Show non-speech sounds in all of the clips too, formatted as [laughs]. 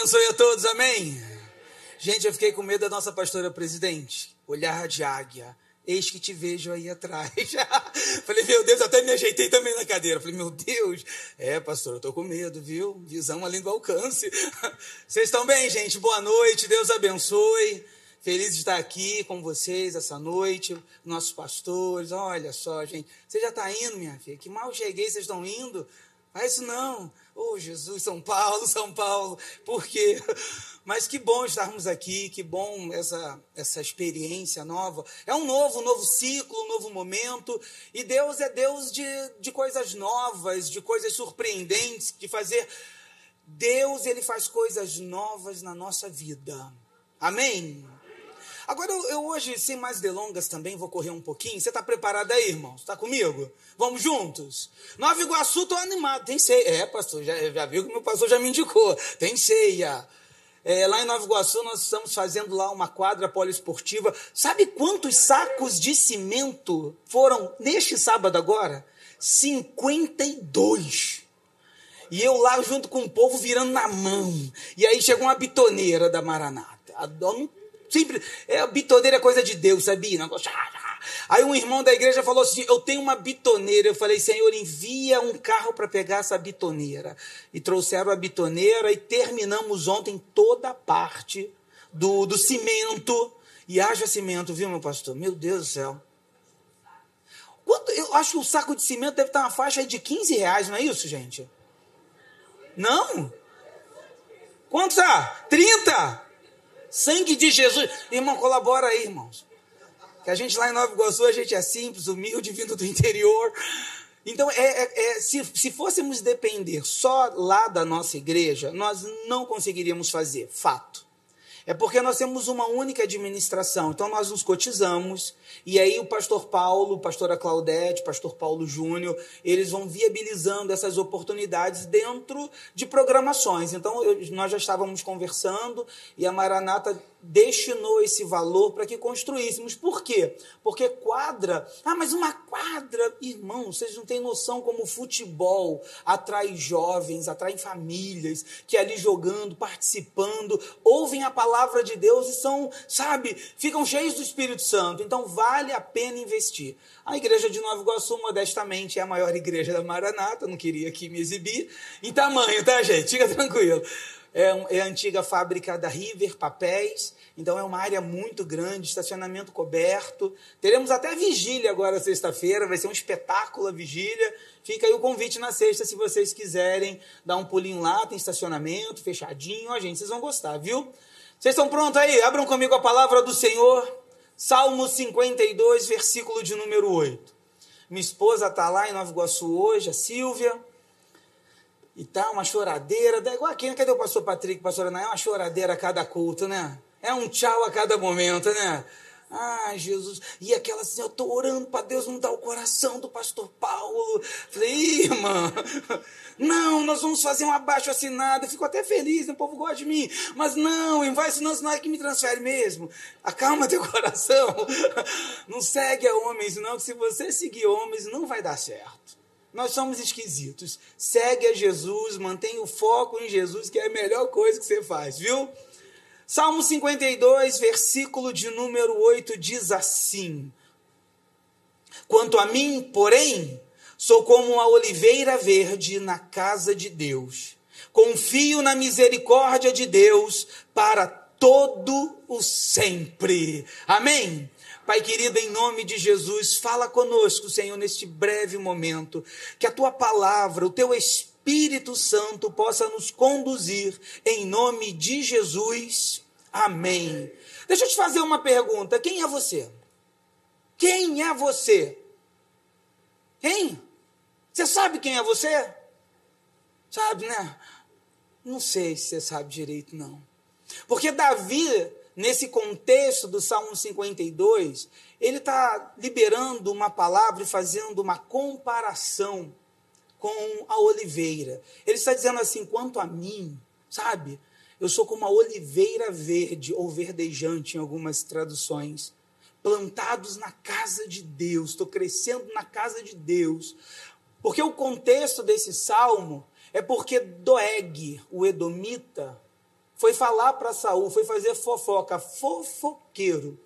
abençoe a todos, amém? Gente, eu fiquei com medo da nossa pastora presidente. Olhar de águia. Eis que te vejo aí atrás. [laughs] Falei, meu Deus, até me ajeitei também na cadeira. Falei, meu Deus. É, pastor, eu tô com medo, viu? Visão além do alcance. [laughs] Vocês estão bem, gente? Boa noite, Deus abençoe. Feliz de estar aqui com vocês essa noite, nossos pastores. Olha só, gente. Você já está indo, minha filha? Que mal cheguei, vocês estão indo? Faz isso não. Oh, Jesus, São Paulo, São Paulo. Por quê? [laughs] Mas que bom estarmos aqui, que bom essa, essa experiência nova. É um novo, um novo ciclo, um novo momento. E Deus é Deus de, de coisas novas, de coisas surpreendentes, de fazer. Deus, ele faz coisas novas na nossa vida. Amém? Agora, eu, eu, hoje, sem mais delongas também, vou correr um pouquinho. Você está preparado aí, irmão? Está comigo? Vamos juntos? Nova Iguaçu, estou animado. Tem ceia. É, pastor, já, já viu que meu pastor já me indicou. Tem ceia. É, lá em Nova Iguaçu, nós estamos fazendo lá uma quadra poliesportiva. Sabe quantos sacos de cimento foram neste sábado agora? 52. E eu lá junto com o povo virando na mão. E aí chegou uma bitoneira da Maranata. A dona Sempre, é, bitoneira é coisa de Deus, sabia? Negócio, Aí um irmão da igreja falou assim: Eu tenho uma bitoneira. Eu falei, Senhor, envia um carro para pegar essa bitoneira. E trouxeram a bitoneira e terminamos ontem toda a parte do, do cimento. E haja cimento, viu, meu pastor? Meu Deus do céu. Quanto, eu acho que o saco de cimento deve estar uma faixa de 15 reais, não é isso, gente? Não? Quanto está? 30? Sangue de Jesus. Irmão, colabora aí, irmãos. Que a gente lá em Nova Iguaçu, a gente é simples, humilde, vindo do interior. Então, é, é, é, se, se fôssemos depender só lá da nossa igreja, nós não conseguiríamos fazer, fato. É porque nós temos uma única administração, então nós nos cotizamos, e aí o pastor Paulo, pastora Claudete, pastor Paulo Júnior, eles vão viabilizando essas oportunidades dentro de programações. Então eu, nós já estávamos conversando e a Maranata destinou esse valor para que construíssemos. Por quê? Porque quadra, ah, mas uma quadra, irmão, vocês não têm noção como o futebol atrai jovens, atrai famílias que ali jogando, participando, ouvem a palavra de Deus e são, sabe, ficam cheios do Espírito Santo. Então vale a pena investir. A igreja de Nova Iguaçu, modestamente, é a maior igreja da Maranata, não queria aqui me exibir, em tamanho, tá, gente? Fica tranquilo é, é a antiga fábrica da River Papéis, então é uma área muito grande, estacionamento coberto. Teremos até vigília agora sexta-feira, vai ser um espetáculo a vigília. Fica aí o convite na sexta, se vocês quiserem dar um pulinho lá, tem estacionamento fechadinho, ó, gente, vocês vão gostar, viu? Vocês estão prontos aí? Abram comigo a palavra do Senhor. Salmo 52, versículo de número 8. Minha esposa está lá em Nova Iguaçu hoje, a Silvia e tá uma choradeira, igual aqui, né? cadê o pastor Patrick, pastor Ana? É uma choradeira a cada culto, né? É um tchau a cada momento, né? Ah, Jesus. E aquela assim, eu estou orando para Deus mudar o coração do pastor Paulo. Falei, irmã, não, nós vamos fazer um abaixo assinado. Eu fico até feliz, né? o povo gosta de mim. Mas não, vai, senão, senão é que me transfere mesmo. Acalma teu coração. Não segue a homens, não, que se você seguir homens, não vai dar certo. Nós somos esquisitos. Segue a Jesus, mantenha o foco em Jesus, que é a melhor coisa que você faz, viu? Salmo 52, versículo de número 8 diz assim: Quanto a mim, porém, sou como uma oliveira verde na casa de Deus. Confio na misericórdia de Deus para todo o sempre. Amém. Pai querido, em nome de Jesus, fala conosco, Senhor, neste breve momento, que a tua palavra, o teu Espírito Santo possa nos conduzir, em nome de Jesus. Amém. Deixa eu te fazer uma pergunta: quem é você? Quem é você? Quem? Você sabe quem é você? Sabe, né? Não sei se você sabe direito, não. Porque Davi nesse contexto do Salmo 52, ele está liberando uma palavra e fazendo uma comparação com a oliveira. Ele está dizendo assim: quanto a mim, sabe, eu sou como a oliveira verde ou verdejante em algumas traduções, plantados na casa de Deus, estou crescendo na casa de Deus. Porque o contexto desse salmo é porque Doeg, o Edomita, foi falar para Saul, foi fazer fofoca, fofoqueiro.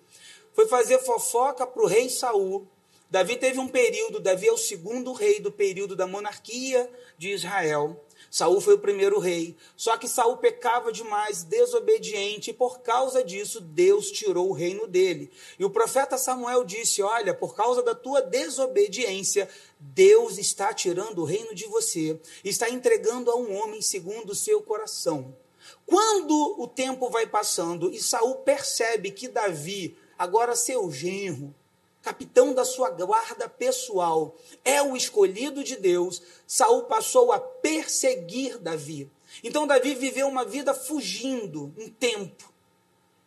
Foi fazer fofoca para o rei Saul. Davi teve um período, Davi é o segundo rei do período da monarquia de Israel. Saul foi o primeiro rei. Só que Saul pecava demais, desobediente, e por causa disso Deus tirou o reino dele. E o profeta Samuel disse: Olha, por causa da tua desobediência, Deus está tirando o reino de você, está entregando a um homem segundo o seu coração. Quando o tempo vai passando e Saul percebe que Davi, agora seu genro, capitão da sua guarda pessoal, é o escolhido de Deus, Saul passou a perseguir Davi. Então Davi viveu uma vida fugindo um tempo.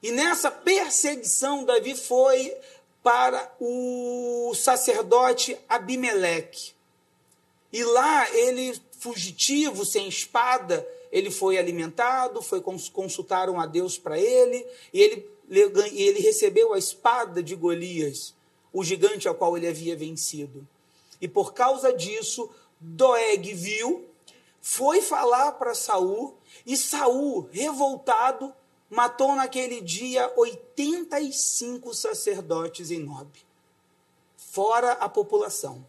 E nessa perseguição Davi foi para o sacerdote Abimeleque. E lá ele fugitivo, sem espada, ele foi alimentado, foi consultaram a Deus para ele, e ele, ele recebeu a espada de Golias o gigante ao qual ele havia vencido. E por causa disso, Doeg viu, foi falar para Saul, e Saul, revoltado, matou naquele dia 85 sacerdotes em Nob, fora a população.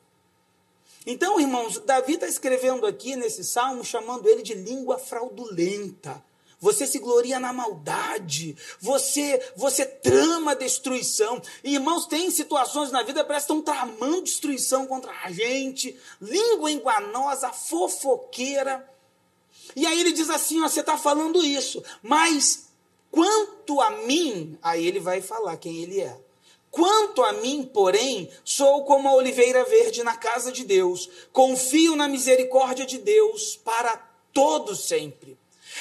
Então, irmãos, Davi está escrevendo aqui nesse salmo, chamando ele de língua fraudulenta você se gloria na maldade, você você trama destruição. E, irmãos, tem situações na vida que parece que estão tramando destruição contra a gente, língua enganosa, fofoqueira. E aí ele diz assim: ó, você está falando isso, mas quanto a mim, aí ele vai falar quem ele é. Quanto a mim, porém, sou como a oliveira verde na casa de Deus, confio na misericórdia de Deus para todos sempre.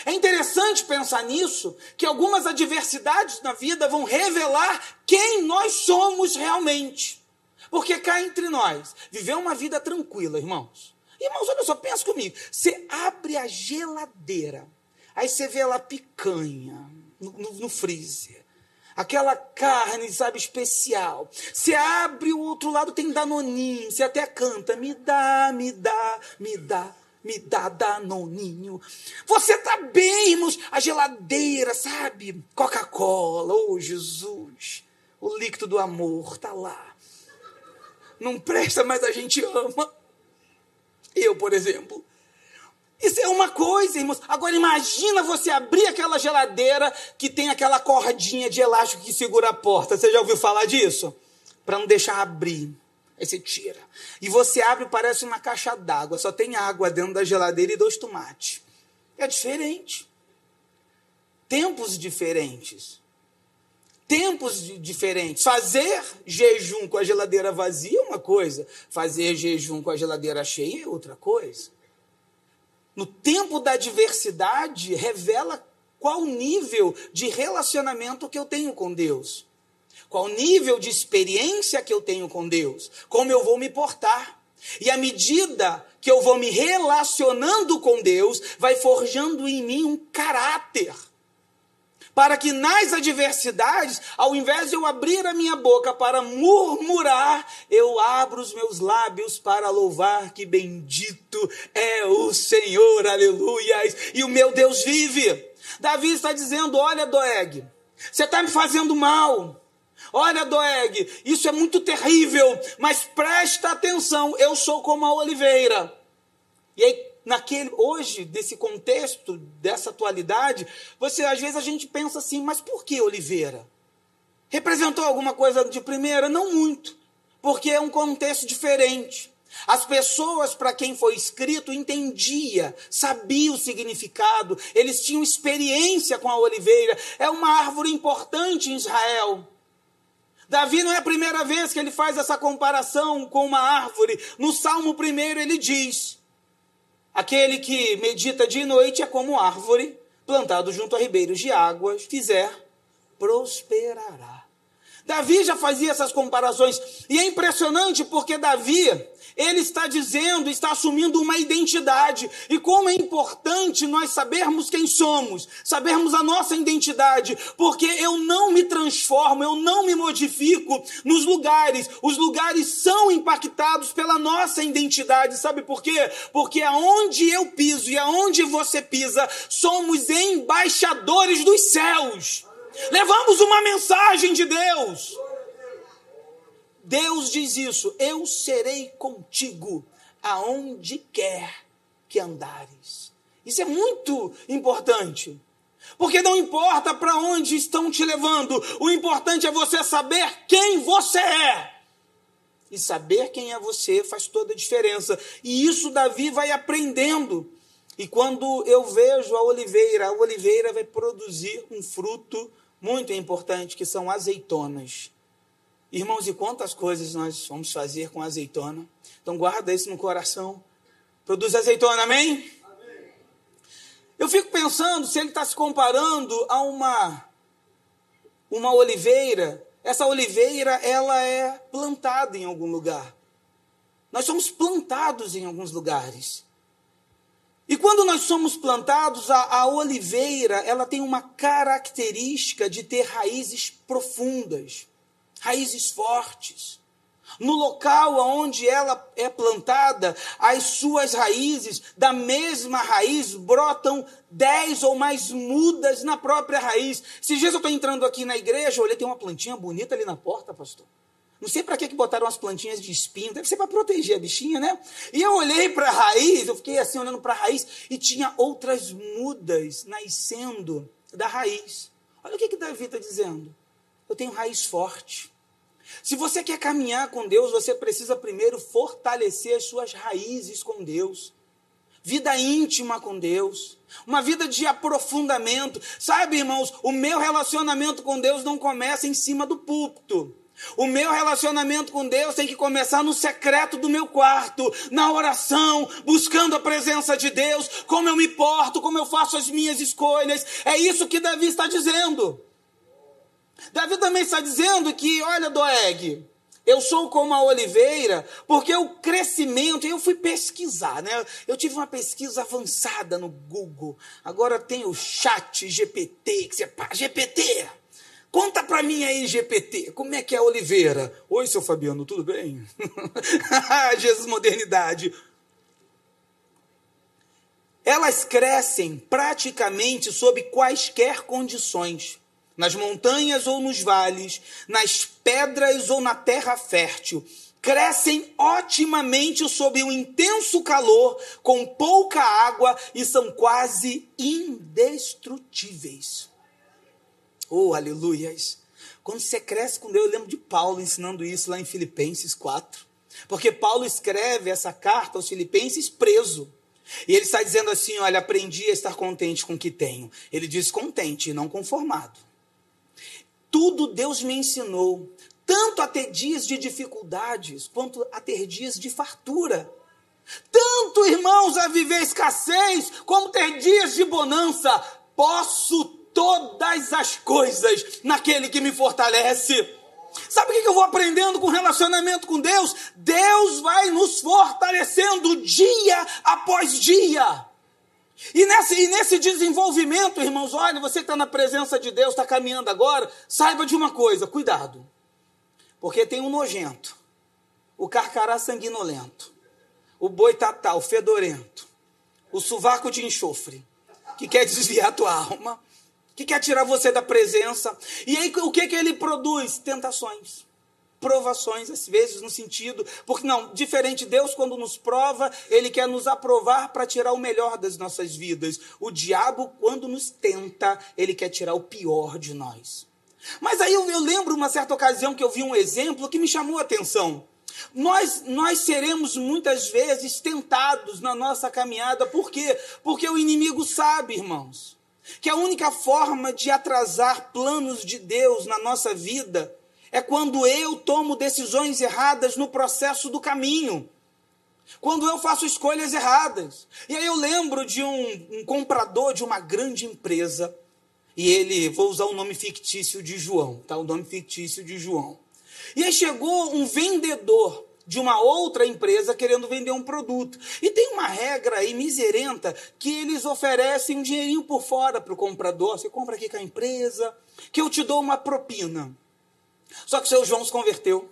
É interessante pensar nisso, que algumas adversidades na vida vão revelar quem nós somos realmente. Porque cá entre nós, viver uma vida tranquila, irmãos. Irmãos, olha só, pensa comigo. Você abre a geladeira, aí você vê lá picanha no, no, no freezer aquela carne, sabe, especial. Você abre o outro lado, tem danoninho, você até canta, me dá, me dá, me dá me dá danoninho. Você tá bem, irmãos? A geladeira, sabe? Coca-Cola, oh Jesus. O líquido do amor tá lá. Não presta, mas a gente ama. Eu, por exemplo. Isso é uma coisa, irmãos. Agora imagina você abrir aquela geladeira que tem aquela cordinha de elástico que segura a porta. Você já ouviu falar disso? Para não deixar abrir. Aí você tira. E você abre, parece uma caixa d'água. Só tem água dentro da geladeira e dois tomates. É diferente. Tempos diferentes. Tempos diferentes. Fazer jejum com a geladeira vazia é uma coisa. Fazer jejum com a geladeira cheia é outra coisa. No tempo da diversidade, revela qual nível de relacionamento que eu tenho com Deus. Qual nível de experiência que eu tenho com Deus? Como eu vou me portar? E à medida que eu vou me relacionando com Deus, vai forjando em mim um caráter. Para que nas adversidades, ao invés de eu abrir a minha boca para murmurar, eu abro os meus lábios para louvar que bendito é o Senhor, aleluias, e o meu Deus vive. Davi está dizendo: Olha, Doeg, você está me fazendo mal. Olha, Doeg, isso é muito terrível, mas presta atenção, eu sou como a oliveira. E aí, naquele, hoje, desse contexto, dessa atualidade, você às vezes a gente pensa assim, mas por que oliveira? Representou alguma coisa de primeira? Não muito, porque é um contexto diferente. As pessoas para quem foi escrito entendia, sabia o significado, eles tinham experiência com a oliveira. É uma árvore importante em Israel. Davi não é a primeira vez que ele faz essa comparação com uma árvore. No Salmo primeiro ele diz: Aquele que medita de noite é como árvore plantado junto a ribeiros de águas, fizer, prosperará. Davi já fazia essas comparações. E é impressionante porque Davi, ele está dizendo, está assumindo uma identidade. E como é importante nós sabermos quem somos, sabermos a nossa identidade, porque eu não me transformo, eu não me modifico nos lugares. Os lugares são impactados pela nossa identidade. Sabe por quê? Porque aonde eu piso e aonde você pisa, somos embaixadores dos céus. Levamos uma mensagem de Deus. Deus diz isso: Eu serei contigo aonde quer que andares. Isso é muito importante. Porque não importa para onde estão te levando, o importante é você saber quem você é. E saber quem é você faz toda a diferença. E isso Davi vai aprendendo. E quando eu vejo a oliveira, a oliveira vai produzir um fruto muito importante, que são azeitonas. Irmãos, e quantas coisas nós vamos fazer com azeitona? Então guarda isso no coração. Produz azeitona, amém? amém. Eu fico pensando se ele está se comparando a uma, uma oliveira. Essa oliveira, ela é plantada em algum lugar. Nós somos plantados em alguns lugares. E quando nós somos plantados, a, a, oliveira, ela tem uma característica de ter raízes profundas, raízes fortes. No local onde ela é plantada, as suas raízes, da mesma raiz, brotam dez ou mais mudas na própria raiz. Esses dias eu estou entrando aqui na igreja, olhei, tem uma plantinha bonita ali na porta, pastor. Não sei para que, que botaram as plantinhas de espinho, deve ser para proteger a bichinha, né? E eu olhei para a raiz, eu fiquei assim olhando para a raiz e tinha outras mudas nascendo da raiz. Olha o que, que Davi está dizendo. Eu tenho raiz forte. Se você quer caminhar com Deus, você precisa primeiro fortalecer as suas raízes com Deus. Vida íntima com Deus, uma vida de aprofundamento. Sabe, irmãos, o meu relacionamento com Deus não começa em cima do púlpito. O meu relacionamento com Deus tem que começar no secreto do meu quarto, na oração, buscando a presença de Deus, como eu me porto, como eu faço as minhas escolhas. É isso que Davi está dizendo. Davi também está dizendo que, olha, Doeg, eu sou como a oliveira, porque o crescimento, eu fui pesquisar, né? Eu tive uma pesquisa avançada no Google. Agora tem o chat GPT, que você, pá, GPT, Conta para mim aí, GPT, como é que é a Oliveira? Oi, seu Fabiano, tudo bem? [laughs] Jesus modernidade. Elas crescem praticamente sob quaisquer condições, nas montanhas ou nos vales, nas pedras ou na terra fértil. Crescem otimamente sob um intenso calor, com pouca água e são quase indestrutíveis. Oh, aleluias! Quando você cresce com Deus, eu lembro de Paulo ensinando isso lá em Filipenses 4. Porque Paulo escreve essa carta aos Filipenses preso. E ele está dizendo assim: Olha, aprendi a estar contente com o que tenho. Ele diz contente não conformado. Tudo Deus me ensinou, tanto a ter dias de dificuldades, quanto a ter dias de fartura. Tanto, irmãos, a viver escassez, como ter dias de bonança. Posso todas as coisas naquele que me fortalece. Sabe o que eu vou aprendendo com relacionamento com Deus? Deus vai nos fortalecendo dia após dia. E nesse, e nesse desenvolvimento, irmãos, olha, você está na presença de Deus, está caminhando agora, saiba de uma coisa, cuidado. Porque tem um nojento, o carcará sanguinolento, o boitatá, o fedorento, o sovaco de enxofre, que quer [laughs] desviar a tua alma, que quer tirar você da presença. E aí o que, que ele produz? Tentações. Provações, às vezes, no sentido. Porque não, diferente Deus, quando nos prova, ele quer nos aprovar para tirar o melhor das nossas vidas. O diabo, quando nos tenta, ele quer tirar o pior de nós. Mas aí eu, eu lembro uma certa ocasião que eu vi um exemplo que me chamou a atenção. Nós, nós seremos muitas vezes tentados na nossa caminhada, por quê? Porque o inimigo sabe, irmãos que a única forma de atrasar planos de Deus na nossa vida é quando eu tomo decisões erradas no processo do caminho. Quando eu faço escolhas erradas. E aí eu lembro de um, um comprador de uma grande empresa. E ele, vou usar o nome fictício de João, tá? O nome fictício de João. E aí chegou um vendedor de uma outra empresa querendo vender um produto. E tem uma regra aí miserenta que eles oferecem um dinheirinho por fora para o comprador. Você compra aqui com a empresa, que eu te dou uma propina. Só que o seu João se converteu.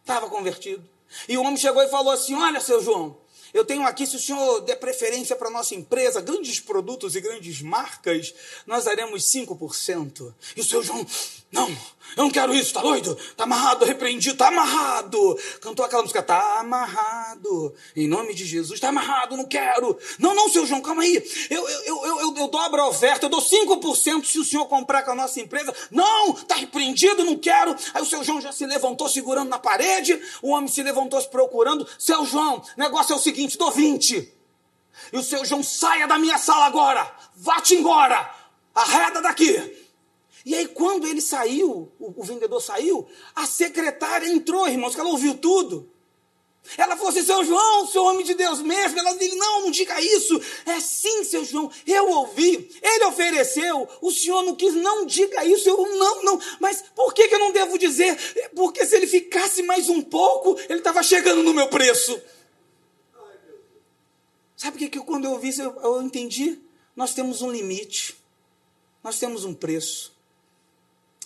Estava convertido. E o homem chegou e falou assim: Olha, seu João, eu tenho aqui, se o senhor der preferência para a nossa empresa, grandes produtos e grandes marcas, nós daremos 5%. E o seu João, não, eu não quero isso, tá doido? Tá amarrado, repreendido, tá amarrado. Cantou aquela música, tá amarrado. Em nome de Jesus, tá amarrado, não quero. Não, não, seu João, calma aí. Eu, eu, eu, eu, eu dobro a oferta, eu dou 5% se o senhor comprar com a nossa empresa. Não, tá repreendido, não quero. Aí o seu João já se levantou segurando na parede, o homem se levantou se procurando. Seu João, negócio é o seguinte, dou 20. E o seu João, saia da minha sala agora, vá-te embora, arreda daqui. E aí, quando ele saiu, o, o vendedor saiu, a secretária entrou, irmãos, que ela ouviu tudo. Ela falou assim, seu João, seu homem de Deus mesmo. Ela disse, não, não diga isso. É sim, seu João, eu ouvi. Ele ofereceu, o senhor não quis, não diga isso. Eu, não, não. Mas por que, que eu não devo dizer? Porque se ele ficasse mais um pouco, ele estava chegando no meu preço. Sabe o que, que quando eu ouvi isso, eu, eu entendi? Nós temos um limite. Nós temos um preço.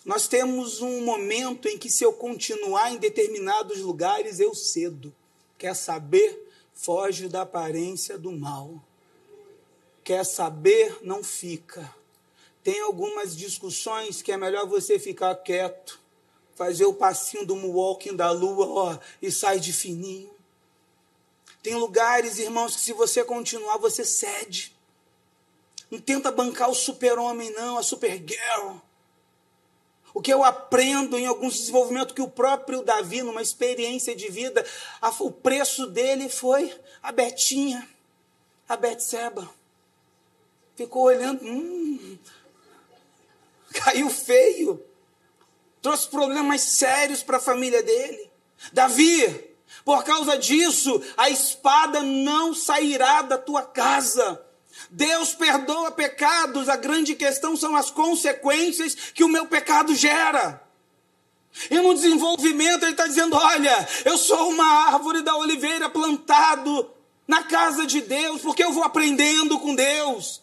Nós temos um momento em que, se eu continuar em determinados lugares, eu cedo. Quer saber? Foge da aparência do mal. Quer saber? Não fica. Tem algumas discussões que é melhor você ficar quieto, fazer o passinho do walking da lua, ó, e sai de fininho. Tem lugares, irmãos, que se você continuar, você cede. Não tenta bancar o super-homem, não, a super-girl. O que eu aprendo em alguns desenvolvimentos que o próprio Davi, numa experiência de vida, a, o preço dele foi a Betinha, a Betseba. Ficou olhando, hum, caiu feio. Trouxe problemas sérios para a família dele. Davi, por causa disso, a espada não sairá da tua casa. Deus perdoa pecados, a grande questão são as consequências que o meu pecado gera. E no desenvolvimento ele está dizendo: olha, eu sou uma árvore da oliveira plantado na casa de Deus, porque eu vou aprendendo com Deus.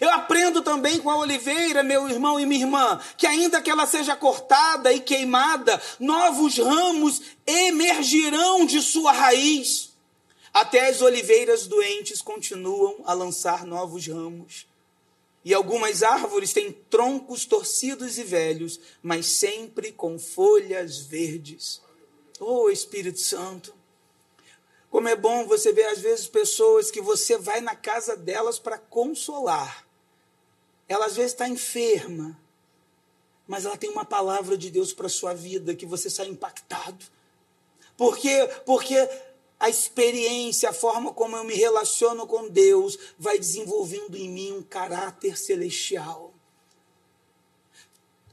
Eu aprendo também com a oliveira, meu irmão e minha irmã, que ainda que ela seja cortada e queimada, novos ramos emergirão de sua raiz. Até as oliveiras doentes continuam a lançar novos ramos. E algumas árvores têm troncos torcidos e velhos, mas sempre com folhas verdes. Oh, Espírito Santo. Como é bom você ver, às vezes, pessoas que você vai na casa delas para consolar. Ela, às vezes, está enferma, mas ela tem uma palavra de Deus para a sua vida que você sai impactado. Por quê? Porque a experiência, a forma como eu me relaciono com Deus, vai desenvolvendo em mim um caráter celestial.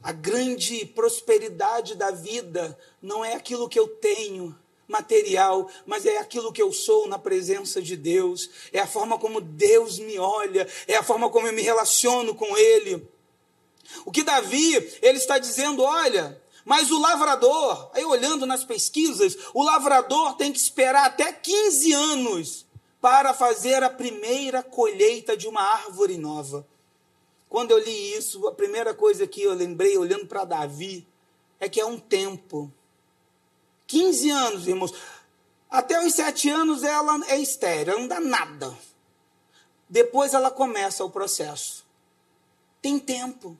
A grande prosperidade da vida não é aquilo que eu tenho material, mas é aquilo que eu sou na presença de Deus, é a forma como Deus me olha, é a forma como eu me relaciono com Ele. O que Davi, ele está dizendo, olha, mas o lavrador, aí olhando nas pesquisas, o lavrador tem que esperar até 15 anos para fazer a primeira colheita de uma árvore nova. Quando eu li isso, a primeira coisa que eu lembrei, olhando para Davi, é que é um tempo. 15 anos, irmãos. Até os sete anos ela é estéreo, não dá nada. Depois ela começa o processo. Tem tempo.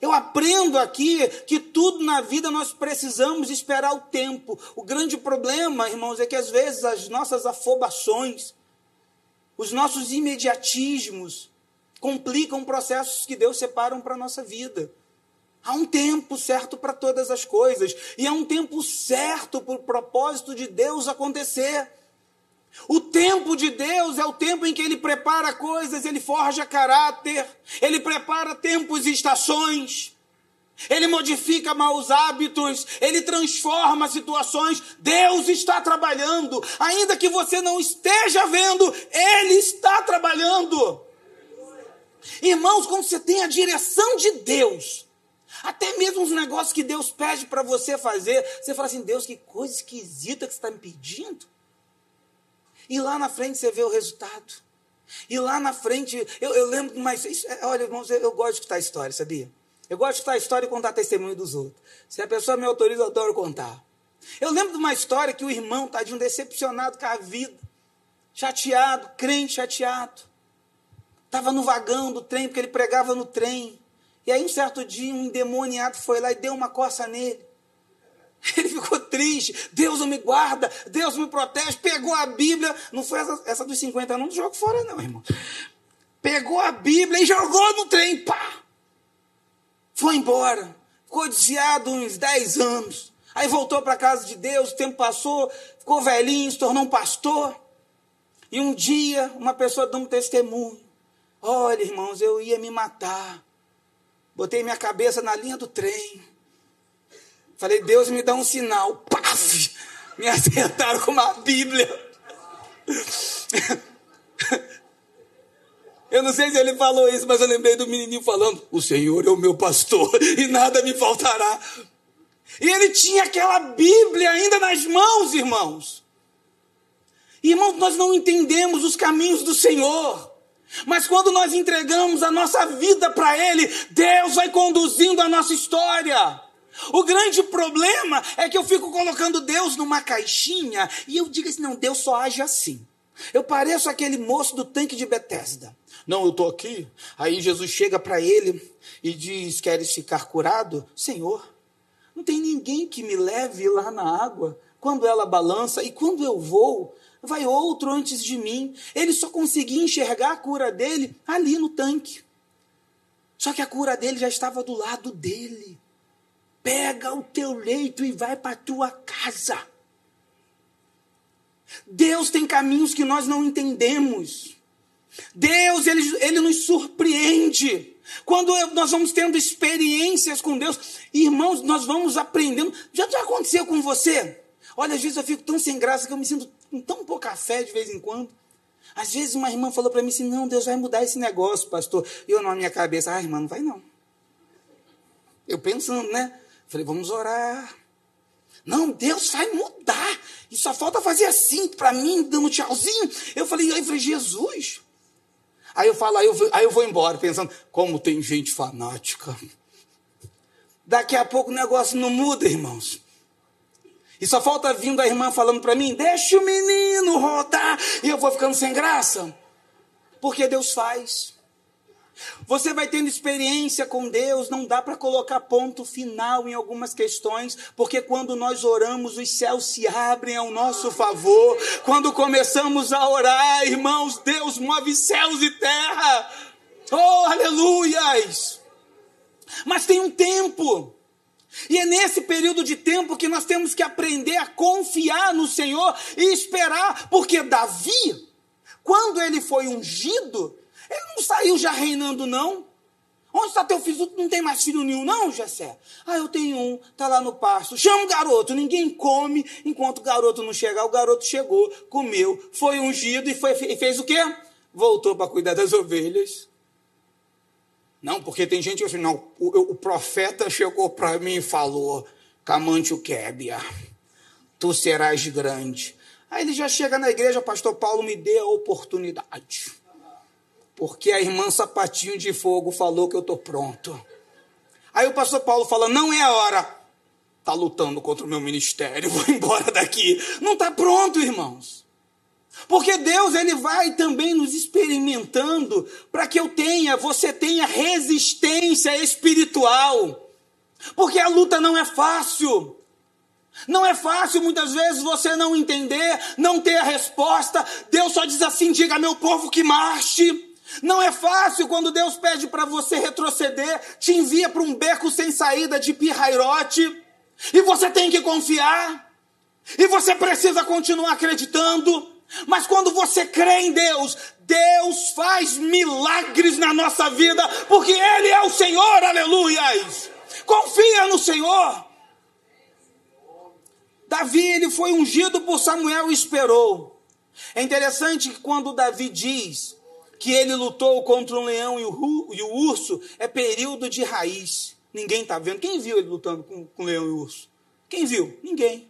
Eu aprendo aqui que tudo na vida nós precisamos esperar o tempo. O grande problema, irmãos, é que às vezes as nossas afobações, os nossos imediatismos, complicam processos que Deus separam para a nossa vida. Há um tempo certo para todas as coisas, e há um tempo certo para o propósito de Deus acontecer. O tempo de Deus é o tempo em que Ele prepara coisas, Ele forja caráter, Ele prepara tempos e estações, Ele modifica maus hábitos, Ele transforma situações. Deus está trabalhando, ainda que você não esteja vendo, Ele está trabalhando. Irmãos, quando você tem a direção de Deus, até mesmo os negócios que Deus pede para você fazer, você fala assim: Deus, que coisa esquisita que você está me pedindo. E lá na frente você vê o resultado. E lá na frente, eu, eu lembro, mas é, olha, irmãos, eu, eu gosto de escutar história, sabia? Eu gosto de escutar história e contar testemunho dos outros. Se a pessoa me autoriza, eu adoro contar. Eu lembro de uma história que o irmão, tadinho, decepcionado com a vida, chateado, crente chateado. Estava no vagão do trem, porque ele pregava no trem. E aí, um certo dia, um endemoniado foi lá e deu uma coça nele. [laughs] Ele ficou triste. Deus me guarda, Deus me protege. Pegou a Bíblia. Não foi essa, essa dos 50 não, não jogo fora, não, irmão. Pegou a Bíblia e jogou no trem. Pá! Foi embora. Ficou desviado uns 10 anos. Aí voltou para a casa de Deus, o tempo passou, ficou velhinho, se tornou um pastor. E um dia, uma pessoa deu um testemunho. Olha, irmãos, eu ia me matar. Botei minha cabeça na linha do trem. Falei, Deus me dá um sinal. Paf! Me acertaram com uma Bíblia. Eu não sei se ele falou isso, mas eu lembrei do menininho falando: O Senhor é o meu pastor e nada me faltará. E ele tinha aquela Bíblia ainda nas mãos, irmãos. Irmãos, nós não entendemos os caminhos do Senhor. Mas quando nós entregamos a nossa vida para Ele, Deus vai conduzindo a nossa história. O grande problema é que eu fico colocando Deus numa caixinha e eu digo assim: não, Deus só age assim. Eu pareço aquele moço do tanque de Betesda. Não, eu estou aqui. Aí Jesus chega para ele e diz: Queres ficar curado? Senhor, não tem ninguém que me leve lá na água quando ela balança e quando eu vou, vai outro antes de mim. Ele só conseguia enxergar a cura dele ali no tanque. Só que a cura dele já estava do lado dele. Pega o teu leito e vai para tua casa. Deus tem caminhos que nós não entendemos. Deus, ele, ele nos surpreende. Quando nós vamos tendo experiências com Deus, irmãos, nós vamos aprendendo. Já, já aconteceu com você? Olha, às vezes eu fico tão sem graça que eu me sinto com tão pouca fé de vez em quando. Às vezes uma irmã falou para mim assim: não, Deus vai mudar esse negócio, pastor. E eu na minha cabeça, ah, irmã, não vai não. Eu pensando, né? Falei, vamos orar. Não, Deus vai mudar. E só falta fazer assim para mim, dando tchauzinho. Eu falei, eu falei, Jesus. Aí eu falo, aí eu, aí eu vou embora, pensando, como tem gente fanática. Daqui a pouco o negócio não muda, irmãos. E só falta vindo a irmã falando para mim: deixa o menino rodar. E eu vou ficando sem graça. Porque Deus faz. Você vai tendo experiência com Deus, não dá para colocar ponto final em algumas questões, porque quando nós oramos, os céus se abrem ao nosso favor. Quando começamos a orar, irmãos, Deus move céus e terra. Oh, aleluias! Mas tem um tempo. E é nesse período de tempo que nós temos que aprender a confiar no Senhor e esperar, porque Davi, quando ele foi ungido, ele não saiu já reinando, não. Onde está teu filho? Não tem mais filho nenhum, não, Jessé? Ah, eu tenho um, está lá no pasto. Chama o garoto, ninguém come enquanto o garoto não chegar. O garoto chegou, comeu, foi ungido e, foi, e fez o quê? Voltou para cuidar das ovelhas. Não, porque tem gente que assim, não, o, o profeta chegou para mim e falou, Camante o Kébia, tu serás grande. Aí ele já chega na igreja, pastor Paulo me dê a oportunidade. Porque a irmã Sapatinho de Fogo falou que eu estou pronto. Aí o pastor Paulo fala, não é a hora. Está lutando contra o meu ministério, [laughs] vou embora daqui. Não está pronto, irmãos. Porque Deus ele vai também nos experimentando para que eu tenha, você tenha resistência espiritual. Porque a luta não é fácil. Não é fácil muitas vezes você não entender, não ter a resposta. Deus só diz assim: diga meu povo que marche. Não é fácil quando Deus pede para você retroceder, te envia para um beco sem saída de pirrairote, e você tem que confiar, e você precisa continuar acreditando. Mas quando você crê em Deus, Deus faz milagres na nossa vida, porque Ele é o Senhor, aleluias. Confia no Senhor. Davi, ele foi ungido por Samuel e esperou. É interessante que quando Davi diz que ele lutou contra um leão e o, e o urso é período de raiz. Ninguém está vendo. Quem viu ele lutando com, com o leão e o urso? Quem viu? Ninguém.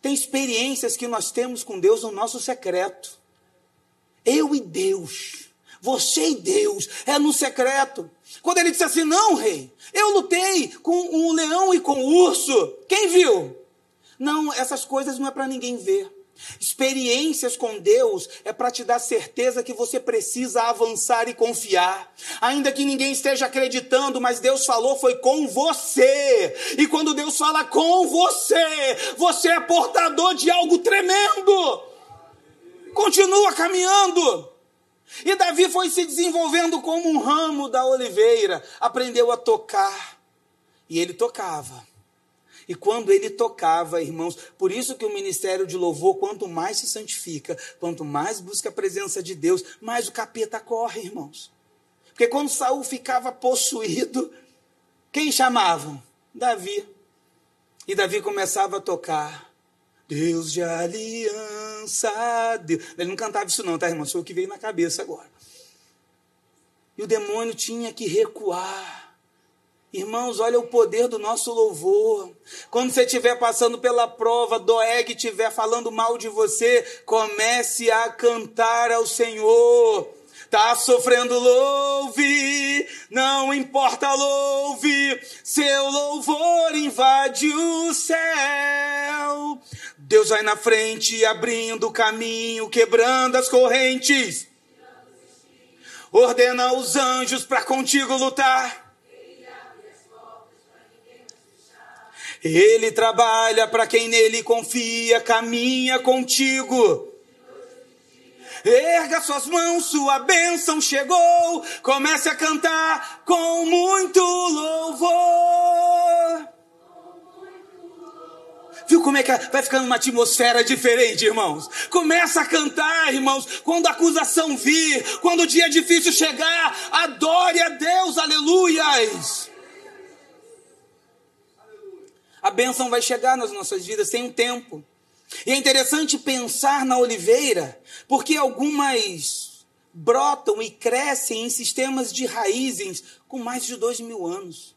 Tem experiências que nós temos com Deus no nosso secreto. Eu e Deus. Você e Deus. É no secreto. Quando ele disse assim: Não, rei, eu lutei com um leão e com um urso. Quem viu? Não, essas coisas não é para ninguém ver. Experiências com Deus é para te dar certeza que você precisa avançar e confiar. Ainda que ninguém esteja acreditando, mas Deus falou foi com você. E quando Deus fala com você, você é portador de algo tremendo. Continua caminhando. E Davi foi se desenvolvendo como um ramo da oliveira, aprendeu a tocar. E ele tocava. E quando ele tocava, irmãos, por isso que o ministério de louvor, quanto mais se santifica, quanto mais busca a presença de Deus, mais o capeta corre, irmãos. Porque quando Saul ficava possuído, quem chamavam? Davi. E Davi começava a tocar. Deus de aliança. Deus. Ele não cantava isso, não, tá, irmão? Foi o que veio na cabeça agora. E o demônio tinha que recuar. Irmãos, olha o poder do nosso louvor. Quando você estiver passando pela prova, Doeg estiver falando mal de você, comece a cantar ao Senhor. Tá sofrendo, louve, não importa, louve, seu louvor invade o céu. Deus vai na frente, abrindo o caminho, quebrando as correntes. Ordena os anjos para contigo lutar. Ele trabalha para quem nele confia, caminha contigo. Erga suas mãos, sua bênção chegou. Comece a cantar com muito louvor. Viu como é que vai ficando uma atmosfera diferente, irmãos? Começa a cantar, irmãos, quando a acusação vir, quando o dia difícil chegar, adore a Deus, aleluias. A bênção vai chegar nas nossas vidas, tem um tempo. E é interessante pensar na oliveira, porque algumas brotam e crescem em sistemas de raízes com mais de dois mil anos.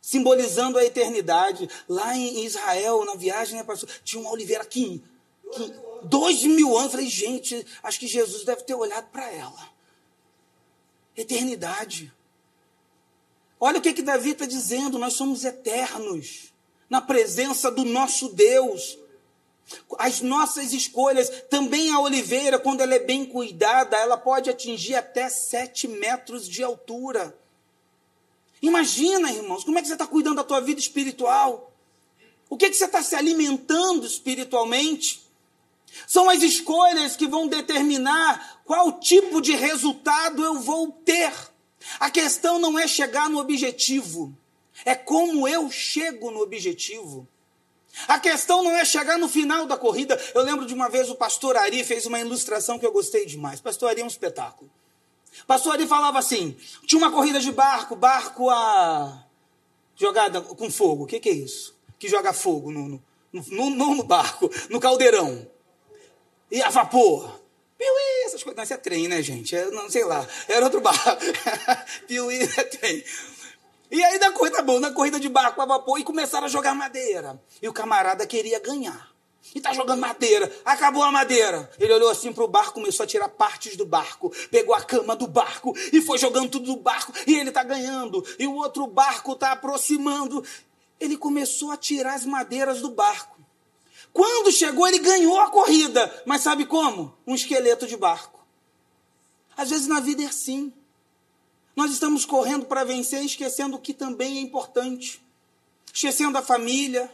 Simbolizando a eternidade. Lá em Israel, na viagem, né, pastor, tinha uma oliveira aqui. aqui dois mil anos. falei, gente, acho que Jesus deve ter olhado para ela. Eternidade. Olha o que, que Davi está dizendo: nós somos eternos na presença do nosso Deus. As nossas escolhas, também a oliveira, quando ela é bem cuidada, ela pode atingir até sete metros de altura. Imagina, irmãos, como é que você está cuidando da tua vida espiritual? O que, que você está se alimentando espiritualmente? São as escolhas que vão determinar qual tipo de resultado eu vou ter. A questão não é chegar no objetivo, é como eu chego no objetivo. A questão não é chegar no final da corrida. Eu lembro de uma vez o pastor Ari fez uma ilustração que eu gostei demais. Pastor Ari é um espetáculo. Pastor Ari falava assim: tinha uma corrida de barco, barco a jogada com fogo. O que, que é isso? Que joga fogo no, no, no, no, barco, no caldeirão. E a vapor. Piuí, essas coisas. Não, é trem, né, gente? É, não sei lá. Era outro barco. [laughs] Piuí é trem. E aí, na corrida, bom, na corrida de barco a vapor, e começaram a jogar madeira. E o camarada queria ganhar. E tá jogando madeira. Acabou a madeira. Ele olhou assim pro barco, começou a tirar partes do barco. Pegou a cama do barco e foi jogando tudo do barco. E ele tá ganhando. E o outro barco tá aproximando. Ele começou a tirar as madeiras do barco. Quando chegou, ele ganhou a corrida. Mas sabe como? Um esqueleto de barco. Às vezes na vida é assim. Nós estamos correndo para vencer, esquecendo o que também é importante. Esquecendo a família,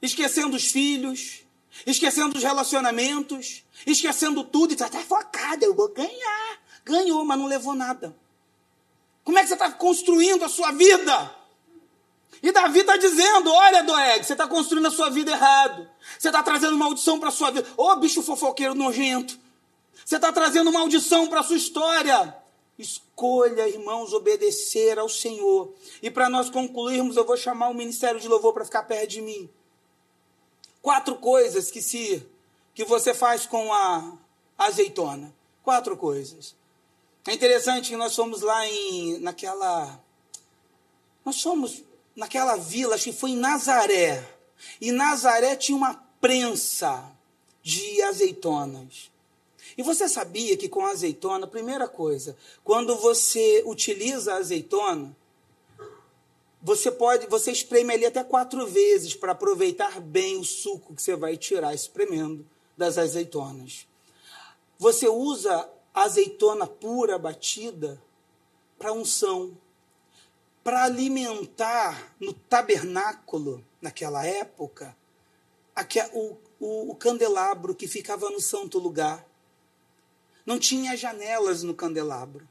esquecendo os filhos, esquecendo os relacionamentos, esquecendo tudo e está tá focado, eu vou ganhar. Ganhou, mas não levou nada. Como é que você está construindo a sua vida? E Davi está dizendo: olha, Doeg, você está construindo a sua vida errado. Você está trazendo maldição para a sua vida. Ô bicho fofoqueiro nojento. Você está trazendo maldição para a sua história. Escolha, irmãos, obedecer ao Senhor. E para nós concluirmos, eu vou chamar o ministério de louvor para ficar perto de mim. Quatro coisas que se que você faz com a azeitona. Quatro coisas. É interessante que nós fomos lá em naquela nós fomos naquela vila, acho que foi em Nazaré. E Nazaré tinha uma prensa de azeitonas. E você sabia que com azeitona, primeira coisa, quando você utiliza a azeitona, você pode, você espreme ali até quatro vezes para aproveitar bem o suco que você vai tirar espremendo das azeitonas. Você usa azeitona pura batida para unção, para alimentar no tabernáculo naquela época o, o, o candelabro que ficava no santo lugar. Não tinha janelas no candelabro.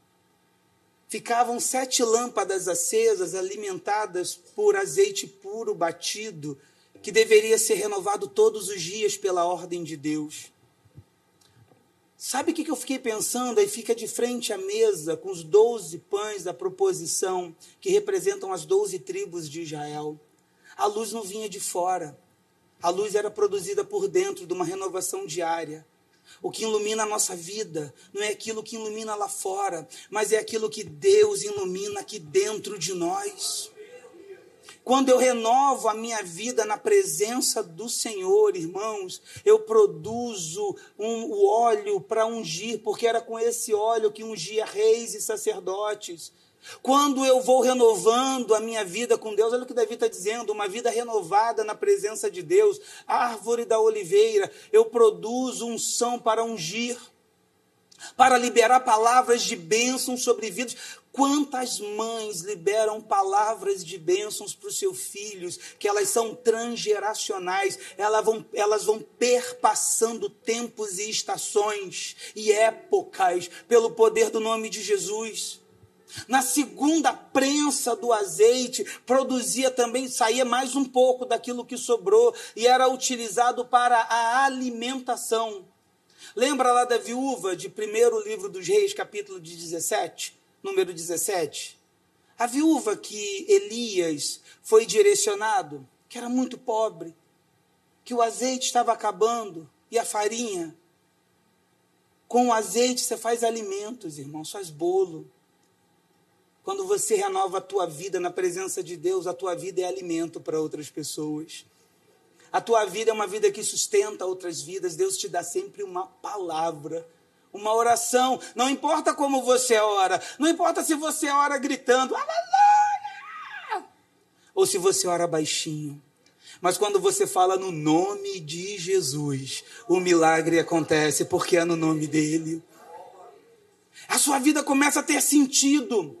Ficavam sete lâmpadas acesas, alimentadas por azeite puro batido, que deveria ser renovado todos os dias pela ordem de Deus. Sabe o que eu fiquei pensando? Aí fica de frente à mesa com os doze pães da proposição, que representam as doze tribos de Israel. A luz não vinha de fora. A luz era produzida por dentro de uma renovação diária. O que ilumina a nossa vida não é aquilo que ilumina lá fora, mas é aquilo que Deus ilumina aqui dentro de nós. Quando eu renovo a minha vida na presença do Senhor, irmãos, eu produzo um, o óleo para ungir, porque era com esse óleo que ungia reis e sacerdotes. Quando eu vou renovando a minha vida com Deus, olha o que Davi está dizendo: uma vida renovada na presença de Deus, árvore da oliveira, eu produzo unção para ungir, para liberar palavras de bênção sobre vidas. Quantas mães liberam palavras de bênçãos para os seus filhos, que elas são transgeracionais, elas vão, elas vão perpassando tempos e estações e épocas pelo poder do nome de Jesus. Na segunda prensa do azeite, produzia também, saía mais um pouco daquilo que sobrou e era utilizado para a alimentação. Lembra lá da viúva de primeiro livro dos reis, capítulo de 17, número 17? A viúva que Elias foi direcionado, que era muito pobre, que o azeite estava acabando e a farinha. Com o azeite você faz alimentos, irmãos, faz bolo. Quando você renova a tua vida na presença de Deus, a tua vida é alimento para outras pessoas. A tua vida é uma vida que sustenta outras vidas. Deus te dá sempre uma palavra, uma oração. Não importa como você ora, não importa se você ora gritando, aleluia, ou se você ora baixinho. Mas quando você fala no nome de Jesus, o milagre acontece, porque é no nome dele. A sua vida começa a ter sentido.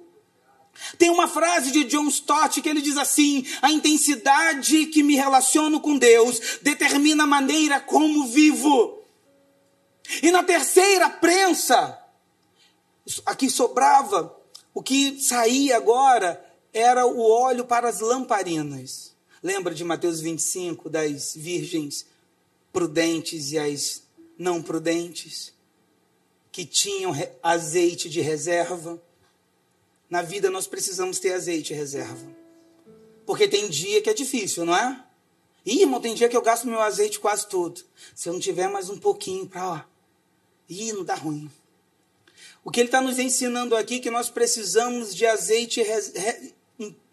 Tem uma frase de John Stott que ele diz assim: a intensidade que me relaciono com Deus determina a maneira como vivo. E na terceira prensa, aqui sobrava, o que saía agora era o óleo para as lamparinas. Lembra de Mateus 25, das virgens prudentes e as não prudentes, que tinham azeite de reserva? Na vida nós precisamos ter azeite reserva. Porque tem dia que é difícil, não é? Ih, irmão, tem dia que eu gasto meu azeite quase todo. Se eu não tiver mais um pouquinho para lá. Ih, não dá ruim. O que ele está nos ensinando aqui é que nós precisamos de azeite,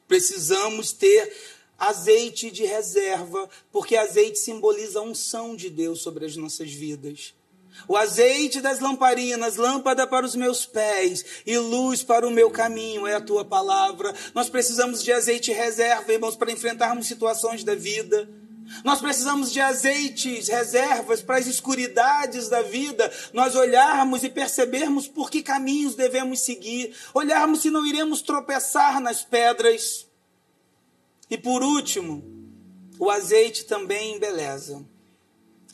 precisamos ter azeite de reserva, porque azeite simboliza a unção de Deus sobre as nossas vidas. O azeite das lamparinas, lâmpada para os meus pés e luz para o meu caminho é a tua palavra. Nós precisamos de azeite reserva, irmãos, para enfrentarmos situações da vida. Nós precisamos de azeites, reservas para as escuridades da vida, nós olharmos e percebermos por que caminhos devemos seguir, olharmos se não iremos tropeçar nas pedras. E por último, o azeite também embeleza,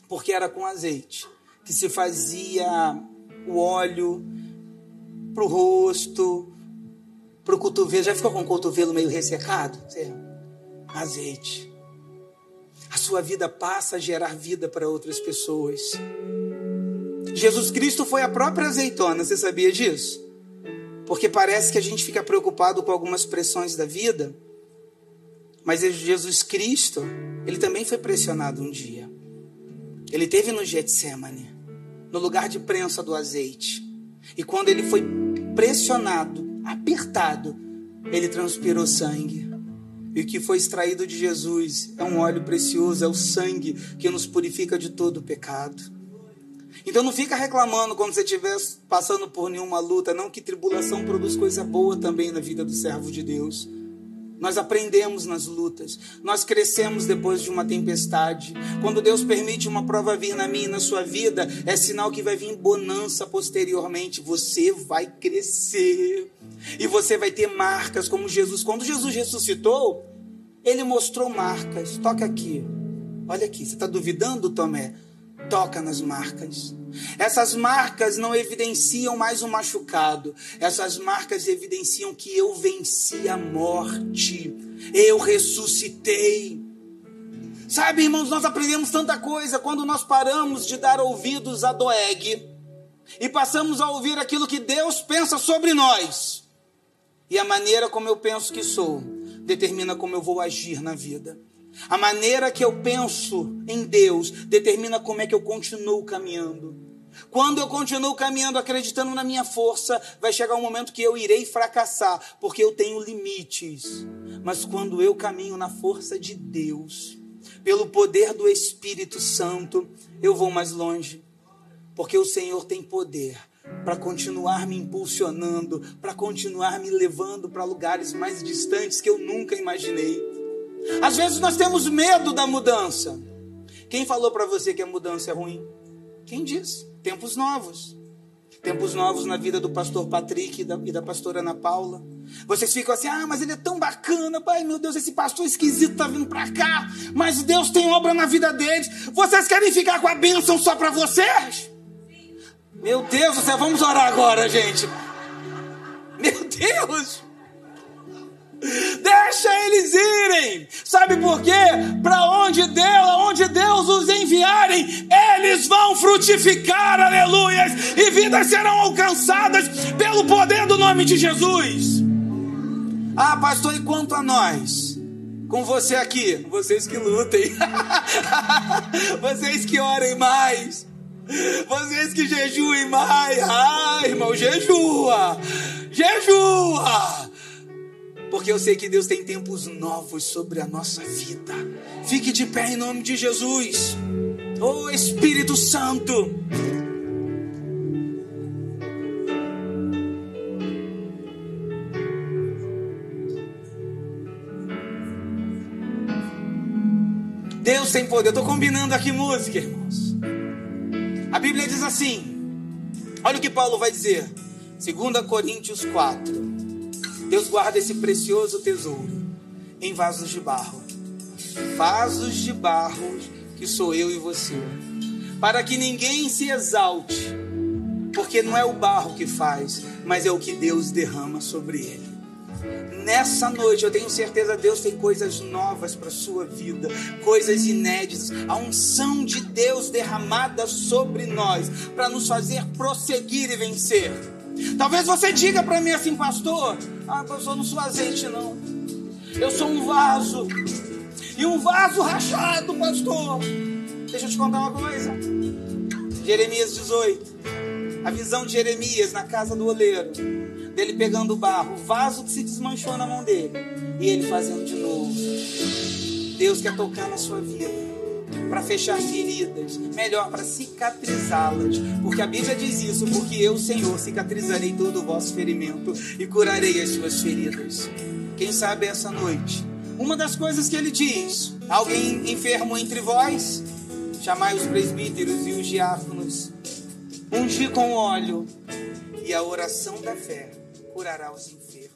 porque era com azeite que se fazia o óleo para o rosto, para o cotovelo. Já ficou com o cotovelo meio ressecado? Azeite. A sua vida passa a gerar vida para outras pessoas. Jesus Cristo foi a própria azeitona, você sabia disso? Porque parece que a gente fica preocupado com algumas pressões da vida, mas Jesus Cristo, ele também foi pressionado um dia. Ele teve no Getsemane, no lugar de prensa do azeite. E quando ele foi pressionado, apertado, ele transpirou sangue. E o que foi extraído de Jesus é um óleo precioso, é o sangue que nos purifica de todo pecado. Então não fica reclamando quando você estiver passando por nenhuma luta, não que tribulação produz coisa boa também na vida do servo de Deus. Nós aprendemos nas lutas, nós crescemos depois de uma tempestade. Quando Deus permite uma prova vir na minha e na sua vida, é sinal que vai vir bonança posteriormente. Você vai crescer e você vai ter marcas como Jesus. Quando Jesus ressuscitou, ele mostrou marcas. Toca aqui, olha aqui. Você está duvidando, Tomé? Toca nas marcas. Essas marcas não evidenciam mais um machucado, essas marcas evidenciam que eu venci a morte, eu ressuscitei. Sabe, irmãos, nós aprendemos tanta coisa quando nós paramos de dar ouvidos a Doeg e passamos a ouvir aquilo que Deus pensa sobre nós. E a maneira como eu penso que sou determina como eu vou agir na vida. A maneira que eu penso em Deus determina como é que eu continuo caminhando. Quando eu continuo caminhando acreditando na minha força, vai chegar um momento que eu irei fracassar, porque eu tenho limites. Mas quando eu caminho na força de Deus, pelo poder do Espírito Santo, eu vou mais longe. Porque o Senhor tem poder para continuar me impulsionando, para continuar me levando para lugares mais distantes que eu nunca imaginei. Às vezes nós temos medo da mudança. Quem falou para você que a mudança é ruim? Quem disse? Tempos novos. Tempos novos na vida do pastor Patrick e da, e da pastora Ana Paula. Vocês ficam assim, ah, mas ele é tão bacana, pai, meu Deus, esse pastor esquisito tá vindo para cá, mas Deus tem obra na vida deles. Vocês querem ficar com a bênção só para vocês? Meu Deus do céu, vamos orar agora, gente. Meu Deus! Deixa eles irem. Sabe por quê? Para onde Deus, onde Deus os enviarem, eles vão frutificar, aleluias, e vidas serão alcançadas pelo poder do nome de Jesus. Ah, pastor, e quanto a nós? Com você aqui, vocês que lutem, [laughs] vocês que orem mais, vocês que jejuem mais. Ah, irmão, jejua, jejua porque eu sei que Deus tem tempos novos sobre a nossa vida. Fique de pé em nome de Jesus. Oh Espírito Santo. Deus tem poder. Eu estou combinando aqui música, irmãos. A Bíblia diz assim: olha o que Paulo vai dizer. 2 Coríntios 4. Deus guarda esse precioso tesouro em vasos de barro. Vasos de barro que sou eu e você. Para que ninguém se exalte, porque não é o barro que faz, mas é o que Deus derrama sobre ele. Nessa noite eu tenho certeza Deus tem coisas novas para sua vida, coisas inéditas, a unção de Deus derramada sobre nós para nos fazer prosseguir e vencer. Talvez você diga para mim assim, pastor, ah, pastor, não sou azeite não. Eu sou um vaso. E um vaso rachado, pastor. Deixa eu te contar uma coisa. Jeremias 18. A visão de Jeremias na casa do oleiro. Dele pegando o barro, o vaso que se desmanchou na mão dele. E ele fazendo de novo. Deus quer tocar na sua vida para fechar feridas, melhor para cicatrizá-las, porque a Bíblia diz isso, porque eu, Senhor, cicatrizarei todo o vosso ferimento e curarei as suas feridas. Quem sabe essa noite? Uma das coisas que ele diz: alguém enfermo entre vós, chamai os presbíteros e os diáconos, ungi com óleo, e a oração da fé curará os enfermos.